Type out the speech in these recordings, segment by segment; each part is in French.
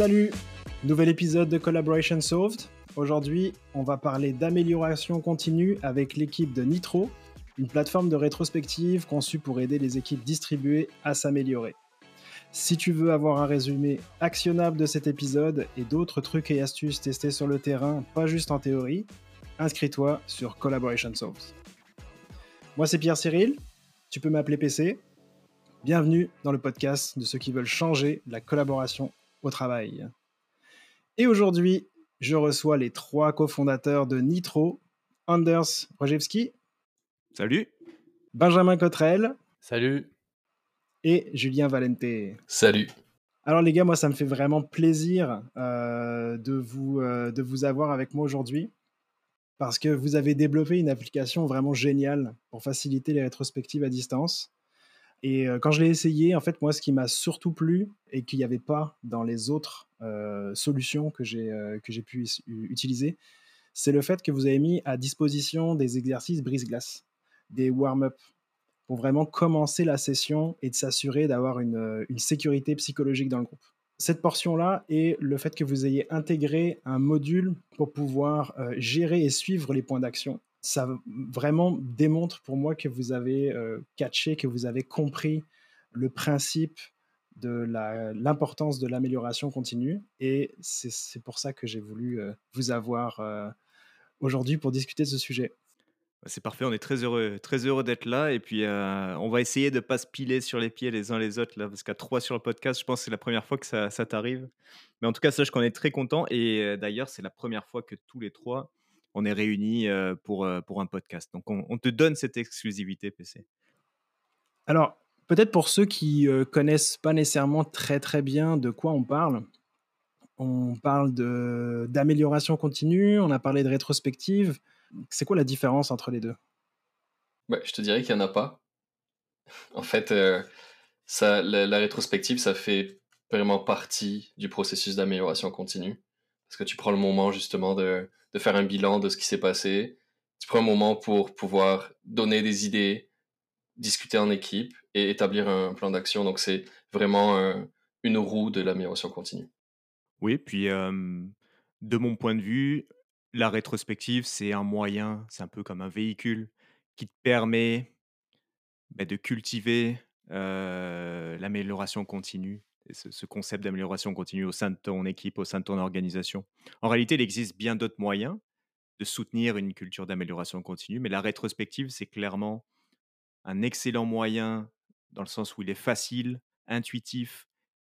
Salut Nouvel épisode de Collaboration Solved. Aujourd'hui, on va parler d'amélioration continue avec l'équipe de Nitro, une plateforme de rétrospective conçue pour aider les équipes distribuées à s'améliorer. Si tu veux avoir un résumé actionnable de cet épisode et d'autres trucs et astuces testés sur le terrain, pas juste en théorie, inscris-toi sur Collaboration Solved. Moi, c'est Pierre Cyril. Tu peux m'appeler PC. Bienvenue dans le podcast de ceux qui veulent changer la collaboration au travail. Et aujourd'hui, je reçois les trois cofondateurs de Nitro, Anders Rojewski. Salut. Benjamin Cotrel. Salut. Et Julien Valenté. Salut. Alors les gars, moi ça me fait vraiment plaisir euh, de, vous, euh, de vous avoir avec moi aujourd'hui parce que vous avez développé une application vraiment géniale pour faciliter les rétrospectives à distance. Et euh, quand je l'ai essayé, en fait, moi, ce qui m'a surtout plu et qu'il n'y avait pas dans les autres euh, solutions que j'ai euh, pu utiliser, c'est le fait que vous avez mis à disposition des exercices brise-glace, des warm-up, pour vraiment commencer la session et de s'assurer d'avoir une, une sécurité psychologique dans le groupe. Cette portion-là et le fait que vous ayez intégré un module pour pouvoir gérer et suivre les points d'action ça vraiment démontre pour moi que vous avez catché, que vous avez compris le principe de l'importance de l'amélioration continue. Et c'est pour ça que j'ai voulu vous avoir aujourd'hui pour discuter de ce sujet. Bah, c'est parfait, on est très heureux, très heureux d'être là. Et puis, on va essayer de ne pas se piler sur les pieds les uns les autres, là, parce qu'à trois sur le podcast, je pense que c'est la première fois que ça, ça t'arrive. Mais en tout cas, sache qu'on est très content. Et d'ailleurs, c'est la première fois que tous les trois, on est réunis pour, pour un podcast. Donc, on, te donne cette exclusivité, PC. Alors, peut-être pour ceux qui ne connaissent pas nécessairement très très bien de quoi on parle, on parle d'amélioration continue, on a parlé de rétrospective. C'est quoi la différence entre les deux? Je te dirais qu'il n'y en a pas. En fait, ça, la, rétrospective, ça fait vraiment partie du processus d'amélioration continue. Parce que tu prends le moment justement de, de faire un bilan de ce qui s'est passé? Tu prends un moment pour pouvoir donner des idées, discuter en équipe et établir un plan d'action. Donc, c'est vraiment une roue de l'amélioration continue. Oui, puis de mon point de vue, la rétrospective, c'est un moyen, c'est un peu comme un véhicule qui te permet bah, de cultiver l'amélioration continue ce, concept d'amélioration continue au sein de ton équipe, au sein de ton organisation. En réalité, il existe bien d'autres moyens de soutenir une culture d'amélioration continue, mais la rétrospective, c'est clairement un excellent moyen dans le sens où il est facile, intuitif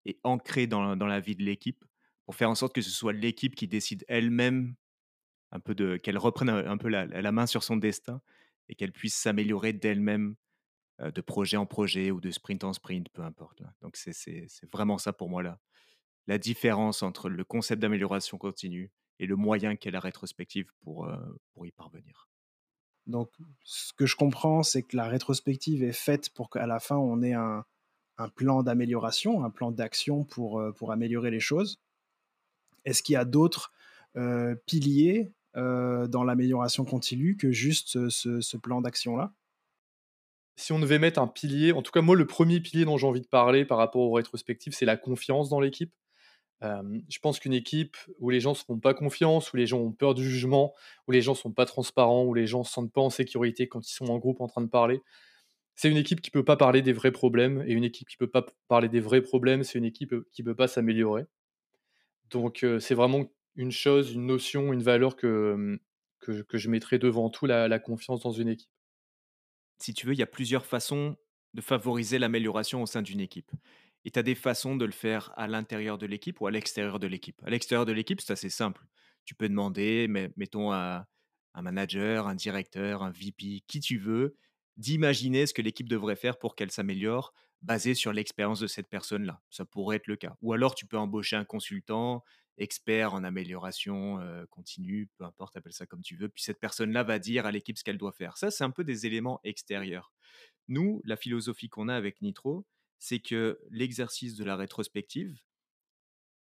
et ancré dans, la vie de l'équipe pour faire en sorte que ce soit l'équipe qui décide elle-même un peu de qu'elle reprenne un, peu la, main sur son destin et qu'elle puisse s'améliorer d'elle-même de projet en projet ou de sprint en sprint, peu importe. Donc c'est vraiment ça pour moi là. La différence entre le concept d'amélioration continue et le moyen qu'est la rétrospective pour, pour y parvenir. Donc ce que je comprends, c'est que la rétrospective est faite pour qu'à la fin, on ait un, un plan d'amélioration, un plan d'action pour, pour améliorer les choses. Est-ce qu'il y a d'autres piliers dans l'amélioration continue que juste ce, ce plan d'action-là? Si on devait mettre un pilier, en tout cas moi le premier pilier dont j'ai envie de parler par rapport aux rétrospectives, c'est la confiance dans l'équipe. je pense qu'une équipe où les gens ne se font pas confiance, où les gens ont peur du jugement, où les gens ne sont pas transparents, où les gens ne se sentent pas en sécurité quand ils sont en groupe en train de parler, c'est une équipe qui ne peut pas parler des vrais problèmes. Et une équipe qui ne peut pas parler des vrais problèmes, c'est une équipe qui ne peut pas s'améliorer. Donc c'est vraiment une chose, une notion, une valeur que, je mettrais devant tout, la confiance dans une équipe si tu veux, il y a plusieurs façons de favoriser l'amélioration au sein d'une équipe. Et tu as des façons de le faire à l'intérieur de l'équipe ou à l'extérieur de l'équipe. À l'extérieur de l'équipe, c'est assez simple. Tu peux demander, mettons, à un manager, un directeur, un VP, qui tu veux, d'imaginer ce que l'équipe devrait faire pour qu'elle s'améliore basé sur l'expérience de cette personne-là. Ça pourrait être le cas. Ou alors tu peux embaucher un consultant expert en amélioration continue, peu importe, appelle ça comme tu veux. Puis cette personne-là va dire à l'équipe ce qu'elle doit faire. Ça, c'est un peu des éléments extérieurs. Nous, la philosophie qu'on a avec Nitro, c'est que l'exercice de la rétrospective,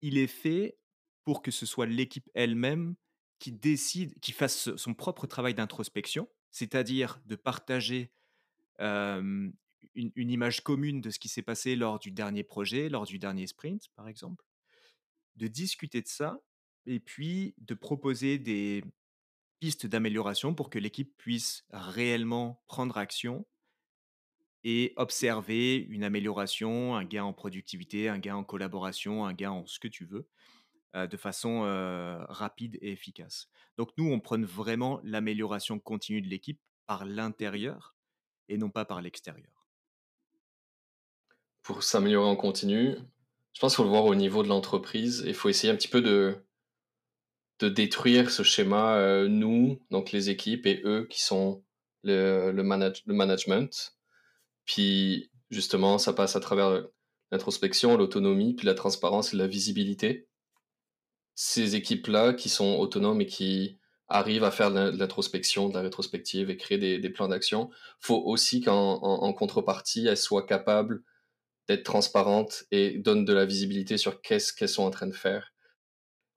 il est fait pour que ce soit l'équipe elle-même qui décide, qui fasse son propre travail d'introspection, c'est-à-dire de partager une, image commune de ce qui s'est passé lors du dernier projet, lors du dernier sprint, par exemple, de discuter de ça et puis de proposer des pistes d'amélioration pour que l'équipe puisse réellement prendre action et observer une amélioration, un gain en productivité, un gain en collaboration, un gain en ce que tu veux, de façon rapide et efficace. Donc nous, on prône vraiment l'amélioration continue de l'équipe par l'intérieur et non pas par l'extérieur. Pour s'améliorer en continu, je pense qu'il faut le voir au niveau de l'entreprise. Il faut essayer un petit peu de, de détruire ce schéma, nous, donc les équipes, et eux qui sont le, le, le management. Puis justement, ça passe à travers l'introspection, l'autonomie, puis la transparence et la visibilité. Ces équipes-là qui sont autonomes et qui arrivent à faire de l'introspection, de la rétrospective et créer des, plans d'action, faut aussi qu'en contrepartie, elles soient capables d'être transparentes et donnent de la visibilité sur qu'est-ce qu'elles sont en train de faire.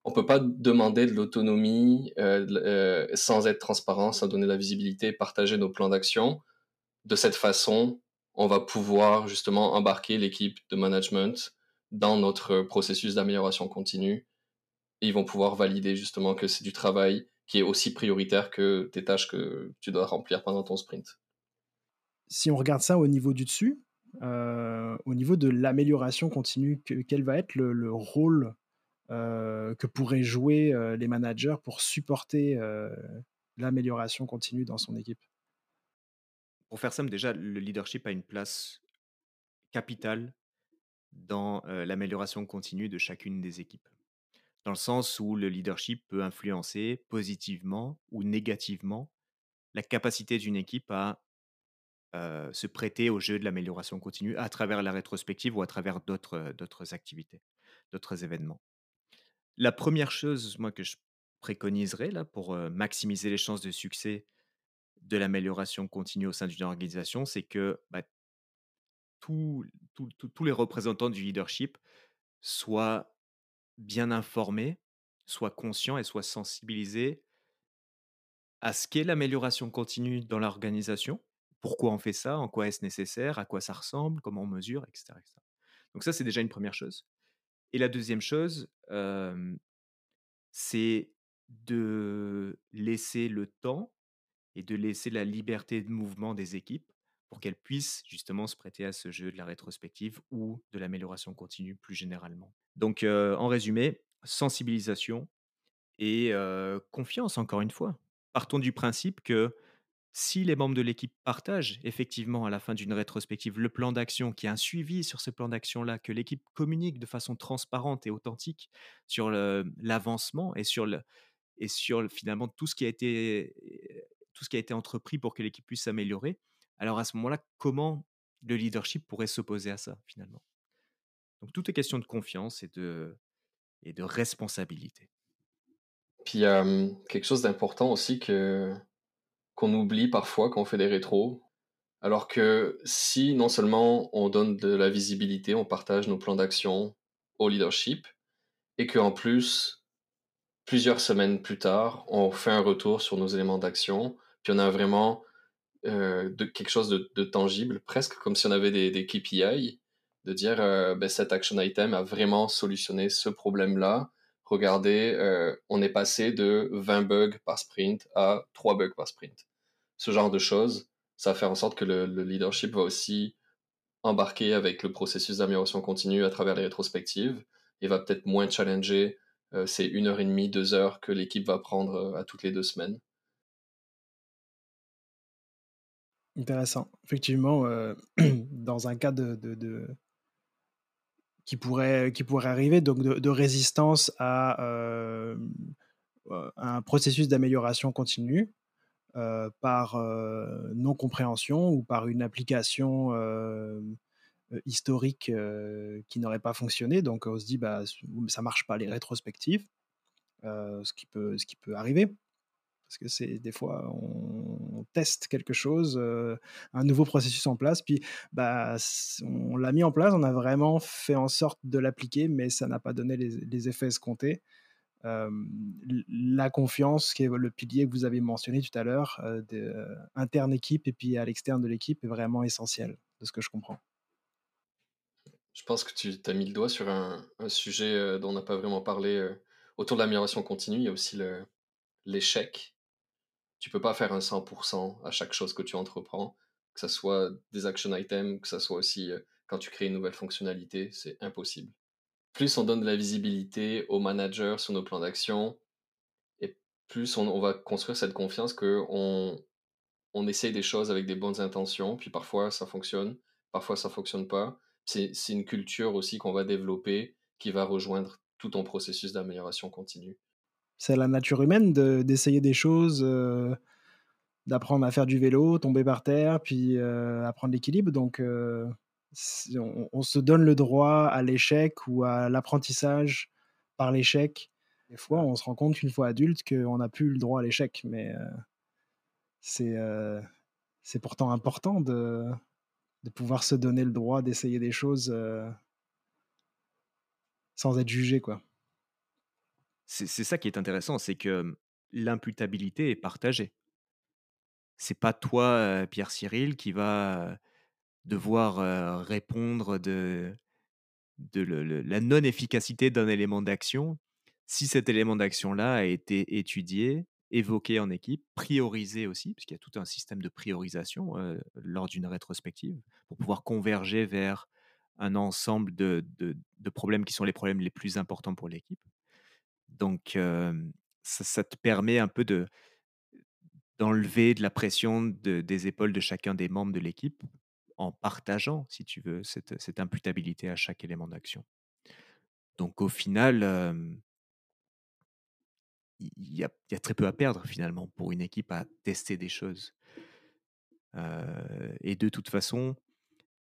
On peut pas demander de l'autonomie euh, euh, sans être transparent, sans donner de la visibilité, partager nos plans d'action. De cette façon, on va pouvoir justement embarquer l'équipe de management dans notre processus d'amélioration continue. Ils vont pouvoir valider justement que c'est du travail qui est aussi prioritaire que tes tâches que tu dois remplir pendant ton sprint. Si on regarde ça au niveau du dessus, euh, au niveau de l'amélioration continue, quel va être le, rôle euh, que pourraient jouer euh, les managers pour supporter l'amélioration continue dans son équipe? Pour faire simple, déjà, le leadership a une place capitale dans l'amélioration continue de chacune des équipes. Dans le sens où le leadership peut influencer positivement ou négativement la capacité d'une équipe à se prêter au jeu de l'amélioration continue à travers la rétrospective ou à travers d'autres activités, d'autres événements. La première chose, moi, que je préconiserais là, pour maximiser les chances de succès de l'amélioration continue au sein d'une organisation, c'est que bah, tous les représentants du leadership soient bien informés, soient conscients et soient sensibilisés à ce qu'est l'amélioration continue dans l'organisation, pourquoi on fait ça, en quoi est-ce nécessaire, à quoi ça ressemble, comment on mesure, etc. Donc ça, c'est déjà une première chose. Et la deuxième chose, c'est de laisser le temps et de laisser la liberté de mouvement des équipes pour qu'elles puissent justement se prêter à ce jeu de la rétrospective ou de l'amélioration continue plus généralement. Donc en résumé, sensibilisation et confiance encore une fois. Partons du principe que si les membres de l'équipe partagent effectivement à la fin d'une rétrospective le plan d'action, qui a un suivi sur ce plan d'action-là, que l'équipe communique de façon transparente et authentique sur l'avancement et sur, le, et sur finalement tout ce qui a été tout ce qui a été entrepris pour que l'équipe puisse s'améliorer. Alors à ce moment-là, comment le leadership pourrait s'opposer à ça finalement? Donc tout est question de confiance et de, et de responsabilité. Puis a quelque chose d'important aussi que qu'on oublie parfois quand on fait des rétros. Alors que si non seulement on donne de la visibilité, on partage nos plans d'action au leadership, et qu'en plus, plusieurs semaines plus tard, on fait un retour sur nos éléments d'action, puis on a vraiment euh, quelque chose de, tangible, presque comme si on avait des, des KPI, de dire euh, ben, cet action item a vraiment solutionné ce problème-là. Regardez, euh, on est passé de 20 bugs par sprint à 3 bugs par sprint. Ce genre de choses, ça va faire en sorte que le, leadership va aussi embarquer avec le processus d'amélioration continue à travers les rétrospectives et va peut-être moins challenger ces une heure et demie, deux heures que l'équipe va prendre à toutes les deux semaines. Intéressant. Effectivement, euh, dans un cas de, qui, pourrait, qui pourrait arriver, donc de, résistance à, euh, un processus d'amélioration continue euh, par non-compréhension ou par une application historique qui n'aurait pas fonctionné. Donc on se dit, bah, ça marche pas les rétrospectives, ce, qui peut, ce qui peut arriver parce que c'est des fois on, teste quelque chose, euh, un nouveau processus en place, puis bah on l'a mis en place, on a vraiment fait en sorte de l'appliquer, mais ça n'a pas donné les, effets escomptés. La confiance, qui est le pilier que vous avez mentionné tout à l'heure, euh, euh, interne équipe et puis à l'externe de l'équipe, est vraiment essentiel, de ce que je comprends. Je pense que tu as mis le doigt sur un, sujet euh, dont on n'a pas vraiment parlé. autour de l'amélioration continue, il y a aussi l'échec. Tu peux pas faire un 100% à chaque chose que tu entreprends, que ce soit des action items, que ce soit aussi quand tu crées une nouvelle fonctionnalité, c'est impossible. Plus on donne de la visibilité aux managers sur nos plans d'action, et plus on, va construire cette confiance que on, on essaye des choses avec des bonnes intentions, puis parfois ça fonctionne, parfois ça fonctionne pas. C'est une culture aussi qu'on va développer qui va rejoindre tout ton processus d'amélioration continue. C'est la nature humaine de- d'essayer des choses, d'apprendre à faire du vélo, tomber par terre, puis apprendre l'équilibre. Donc, on, on se donne le droit à l'échec ou à l'apprentissage par l'échec. Des fois, on se rend compte qu'une fois adulte qu'on n'a plus le droit à l'échec, mais euh, c'est euh, c'est pourtant important de, de pouvoir se donner le droit d'essayer des choses euh, sans être jugé, quoi. C'est ça qui est intéressant, c'est que l'imputabilité est partagée. C'est pas toi, Pierre Cyril, qui va, devoir, répondre de de la non-efficacité d'un élément d'action, si cet élément d'action-là a été étudié, évoqué en équipe, priorisé aussi, puisqu'il y a tout un système de priorisation, lors d'une rétrospective, pour pouvoir converger vers un ensemble de de problèmes qui sont les problèmes les plus importants pour l'équipe. Donc, ça te permet un peu de d'enlever de la pression de des épaules de chacun des membres de l'équipe, en partageant, si tu veux, cette imputabilité à chaque élément d'action. Donc au final, il y a très peu à perdre finalement pour une équipe à tester des choses. Et de toute façon,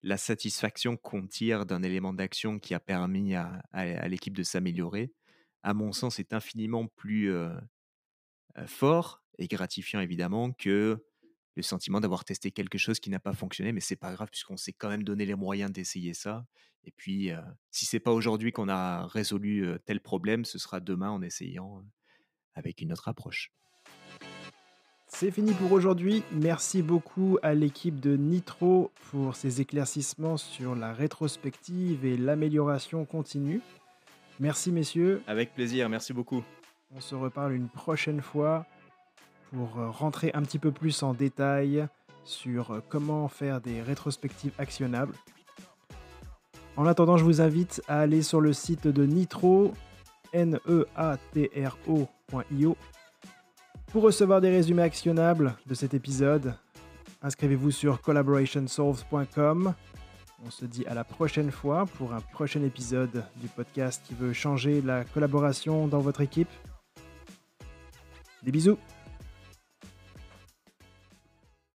la satisfaction qu'on tire d'un élément d'action qui a permis à l'équipe de s'améliorer, à mon sens, est infiniment plus, fort et gratifiant évidemment que le sentiment d'avoir testé quelque chose qui n'a pas fonctionné, mais c'est pas grave puisqu'on s'est quand même donné les moyens d'essayer ça et puis, si c'est pas aujourd'hui qu'on a résolu, tel problème, ce sera demain en essayant, avec une autre approche. C'est fini pour aujourd'hui. Merci beaucoup à l'équipe de Nitro pour ces éclaircissements sur la rétrospective et l'amélioration continue. Merci messieurs. Avec plaisir, merci beaucoup. On se reparle une prochaine fois pour euh, rentrer un petit peu plus en détail sur euh, comment faire des rétrospectives actionnables. En attendant, je vous invite à aller sur le site de Nitro, N-E-A-T-R-O.io, pour recevoir des résumés actionnables de cet épisode. Inscrivez-vous sur collaborationsolves.com. On se dit à la prochaine fois pour un prochain épisode du podcast qui veut changer la collaboration dans votre équipe. Des bisous